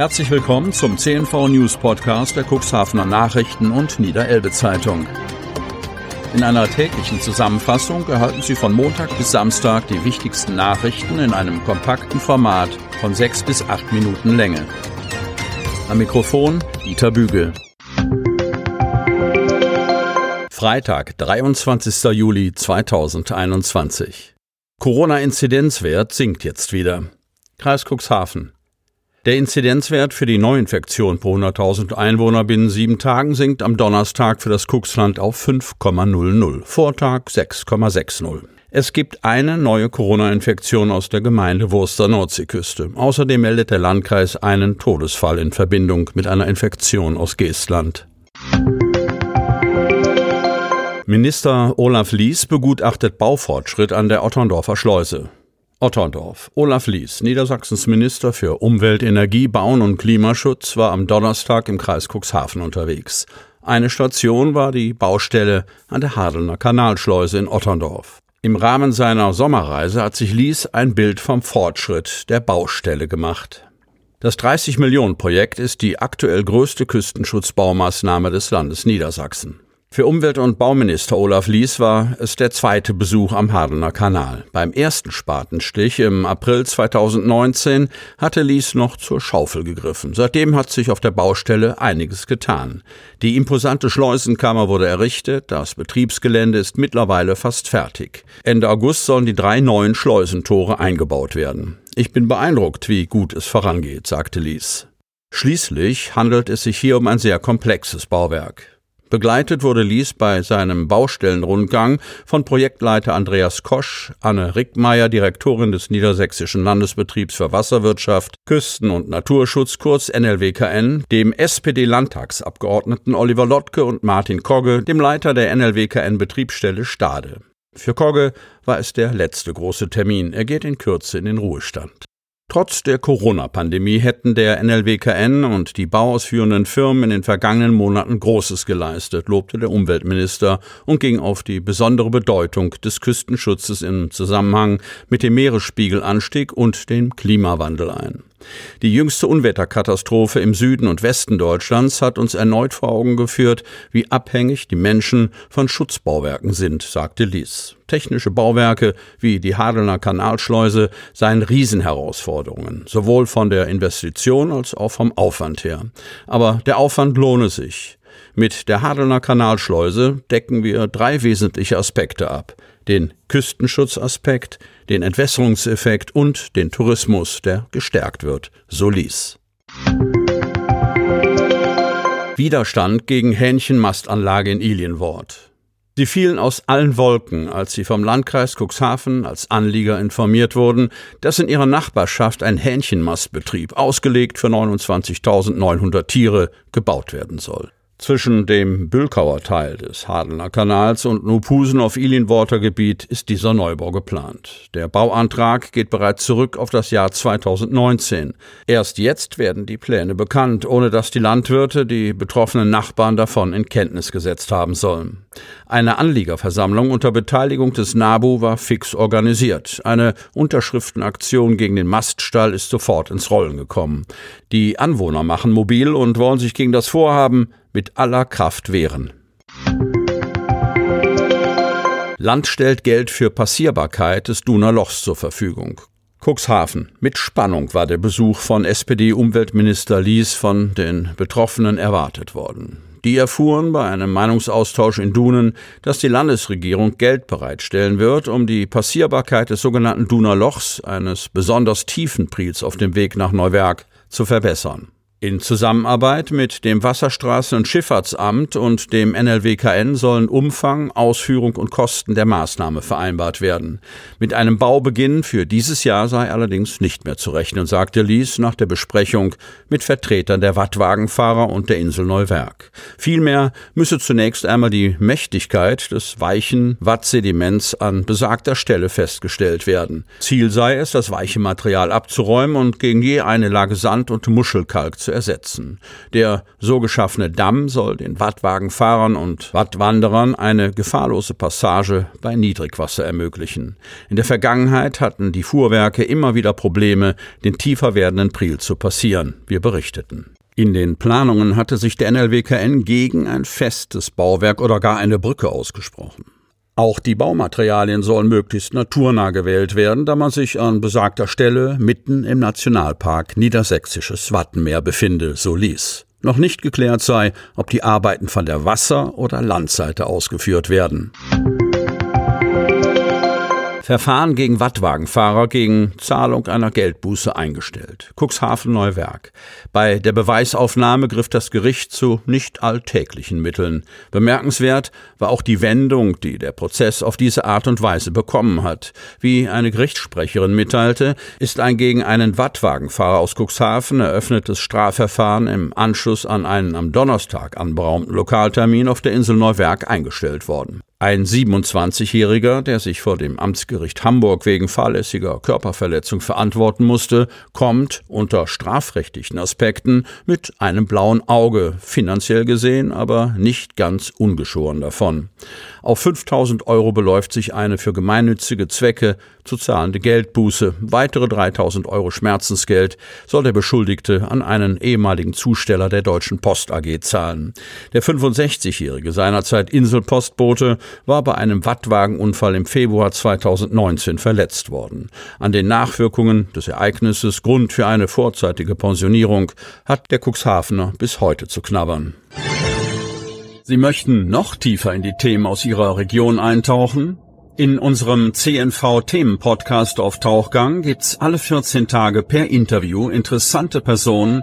Herzlich willkommen zum CNV News Podcast der Cuxhavener Nachrichten und Niederelbe Zeitung. In einer täglichen Zusammenfassung erhalten Sie von Montag bis Samstag die wichtigsten Nachrichten in einem kompakten Format von sechs bis acht Minuten Länge. Am Mikrofon Dieter Bügel. Freitag, 23. Juli 2021. Corona-Inzidenzwert sinkt jetzt wieder. Kreis Cuxhaven. Der Inzidenzwert für die Neuinfektion pro 100.000 Einwohner binnen sieben Tagen sinkt am Donnerstag für das Cuxland auf 5,00, Vortag 6,60. Es gibt eine neue Corona-Infektion aus der Gemeinde Wurster Nordseeküste. Außerdem meldet der Landkreis einen Todesfall in Verbindung mit einer Infektion aus Geestland. Minister Olaf Lies begutachtet Baufortschritt an der Otterndorfer Schleuse. Otterndorf. Olaf Lies, Niedersachsens Minister für Umwelt, Energie, Bauen und Klimaschutz, war am Donnerstag im Kreis Cuxhaven unterwegs. Eine Station war die Baustelle an der Hadelner Kanalschleuse in Otterndorf. Im Rahmen seiner Sommerreise hat sich Lies ein Bild vom Fortschritt der Baustelle gemacht. Das 30-Millionen-Projekt ist die aktuell größte Küstenschutzbaumaßnahme des Landes Niedersachsen. Für Umwelt- und Bauminister Olaf Lies war es der zweite Besuch am Hardener Kanal. Beim ersten Spatenstich im April 2019 hatte Lies noch zur Schaufel gegriffen. Seitdem hat sich auf der Baustelle einiges getan. Die imposante Schleusenkammer wurde errichtet, das Betriebsgelände ist mittlerweile fast fertig. Ende August sollen die drei neuen Schleusentore eingebaut werden. Ich bin beeindruckt, wie gut es vorangeht, sagte Lies. Schließlich handelt es sich hier um ein sehr komplexes Bauwerk. Begleitet wurde Lies bei seinem Baustellenrundgang von Projektleiter Andreas Kosch, Anne Rickmeier, Direktorin des Niedersächsischen Landesbetriebs für Wasserwirtschaft, Küsten- und Naturschutz, kurz NLWKN, dem SPD-Landtagsabgeordneten Oliver Lottke und Martin Kogge, dem Leiter der NLWKN-Betriebsstelle Stade. Für Kogge war es der letzte große Termin. Er geht in Kürze in den Ruhestand. Trotz der Corona-Pandemie hätten der NLWKN und die bauausführenden Firmen in den vergangenen Monaten Großes geleistet, lobte der Umweltminister und ging auf die besondere Bedeutung des Küstenschutzes im Zusammenhang mit dem Meeresspiegelanstieg und dem Klimawandel ein. Die jüngste Unwetterkatastrophe im Süden und Westen Deutschlands hat uns erneut vor Augen geführt, wie abhängig die Menschen von Schutzbauwerken sind, sagte Lies. Technische Bauwerke wie die Hadelner Kanalschleuse seien Riesenherausforderungen, sowohl von der Investition als auch vom Aufwand her. Aber der Aufwand lohne sich. Mit der Hadelner Kanalschleuse decken wir drei wesentliche Aspekte ab. Den Küstenschutzaspekt, den Entwässerungseffekt und den Tourismus, der gestärkt wird, so ließ. Widerstand gegen Hähnchenmastanlage in Ilienwort. Sie fielen aus allen Wolken, als sie vom Landkreis Cuxhaven als Anlieger informiert wurden, dass in ihrer Nachbarschaft ein Hähnchenmastbetrieb, ausgelegt für 29.900 Tiere, gebaut werden soll. Zwischen dem Bülkauer Teil des Hadelner Kanals und Nupusen auf Ilienworter Gebiet ist dieser Neubau geplant. Der Bauantrag geht bereits zurück auf das Jahr 2019. Erst jetzt werden die Pläne bekannt, ohne dass die Landwirte die betroffenen Nachbarn davon in Kenntnis gesetzt haben sollen. Eine Anliegerversammlung unter Beteiligung des NABU war fix organisiert. Eine Unterschriftenaktion gegen den Maststall ist sofort ins Rollen gekommen. Die Anwohner machen mobil und wollen sich gegen das Vorhaben mit aller Kraft wehren. Land stellt Geld für Passierbarkeit des Duner Lochs zur Verfügung. Cuxhaven. Mit Spannung war der Besuch von SPD-Umweltminister Lies von den Betroffenen erwartet worden. Die erfuhren bei einem Meinungsaustausch in Dunen, dass die Landesregierung Geld bereitstellen wird, um die Passierbarkeit des sogenannten Duner Lochs, eines besonders tiefen Priels auf dem Weg nach Neuwerk, zu verbessern. In Zusammenarbeit mit dem Wasserstraßen- und Schifffahrtsamt und dem NLWKN sollen Umfang, Ausführung und Kosten der Maßnahme vereinbart werden. Mit einem Baubeginn für dieses Jahr sei allerdings nicht mehr zu rechnen, sagte Lies nach der Besprechung mit Vertretern der Wattwagenfahrer und der Insel Neuwerk. Vielmehr müsse zunächst einmal die Mächtigkeit des weichen Wattsediments an besagter Stelle festgestellt werden. Ziel sei es, das weiche Material abzuräumen und gegen je eine Lage Sand und Muschelkalk zu zu ersetzen. Der so geschaffene Damm soll den Wattwagenfahrern und Wattwanderern eine gefahrlose Passage bei Niedrigwasser ermöglichen. In der Vergangenheit hatten die Fuhrwerke immer wieder Probleme, den tiefer werdenden Priel zu passieren. Wir berichteten. In den Planungen hatte sich der NLWKN gegen ein festes Bauwerk oder gar eine Brücke ausgesprochen. Auch die Baumaterialien sollen möglichst naturnah gewählt werden, da man sich an besagter Stelle mitten im Nationalpark Niedersächsisches Wattenmeer befinde, so ließ. Noch nicht geklärt sei, ob die Arbeiten von der Wasser- oder Landseite ausgeführt werden. Verfahren gegen Wattwagenfahrer gegen Zahlung einer Geldbuße eingestellt. Cuxhaven Neuwerk. Bei der Beweisaufnahme griff das Gericht zu nicht alltäglichen Mitteln. Bemerkenswert war auch die Wendung, die der Prozess auf diese Art und Weise bekommen hat. Wie eine Gerichtssprecherin mitteilte, ist ein gegen einen Wattwagenfahrer aus Cuxhaven eröffnetes Strafverfahren im Anschluss an einen am Donnerstag anberaumten Lokaltermin auf der Insel Neuwerk eingestellt worden. Ein 27-Jähriger, der sich vor dem Amtsgericht Hamburg wegen fahrlässiger Körperverletzung verantworten musste, kommt unter strafrechtlichen Aspekten mit einem blauen Auge, finanziell gesehen aber nicht ganz ungeschoren davon. Auf 5000 Euro beläuft sich eine für gemeinnützige Zwecke zu zahlende Geldbuße. Weitere 3000 Euro Schmerzensgeld soll der Beschuldigte an einen ehemaligen Zusteller der Deutschen Post AG zahlen. Der 65-jährige, seinerzeit Inselpostbote, war bei einem Wattwagenunfall im Februar 2019 verletzt worden. An den Nachwirkungen des Ereignisses Grund für eine vorzeitige Pensionierung hat der Cuxhavener bis heute zu knabbern. Sie möchten noch tiefer in die Themen aus Ihrer Region eintauchen? In unserem CNV-Themen-Podcast auf Tauchgang gibt's alle 14 Tage per Interview interessante Personen,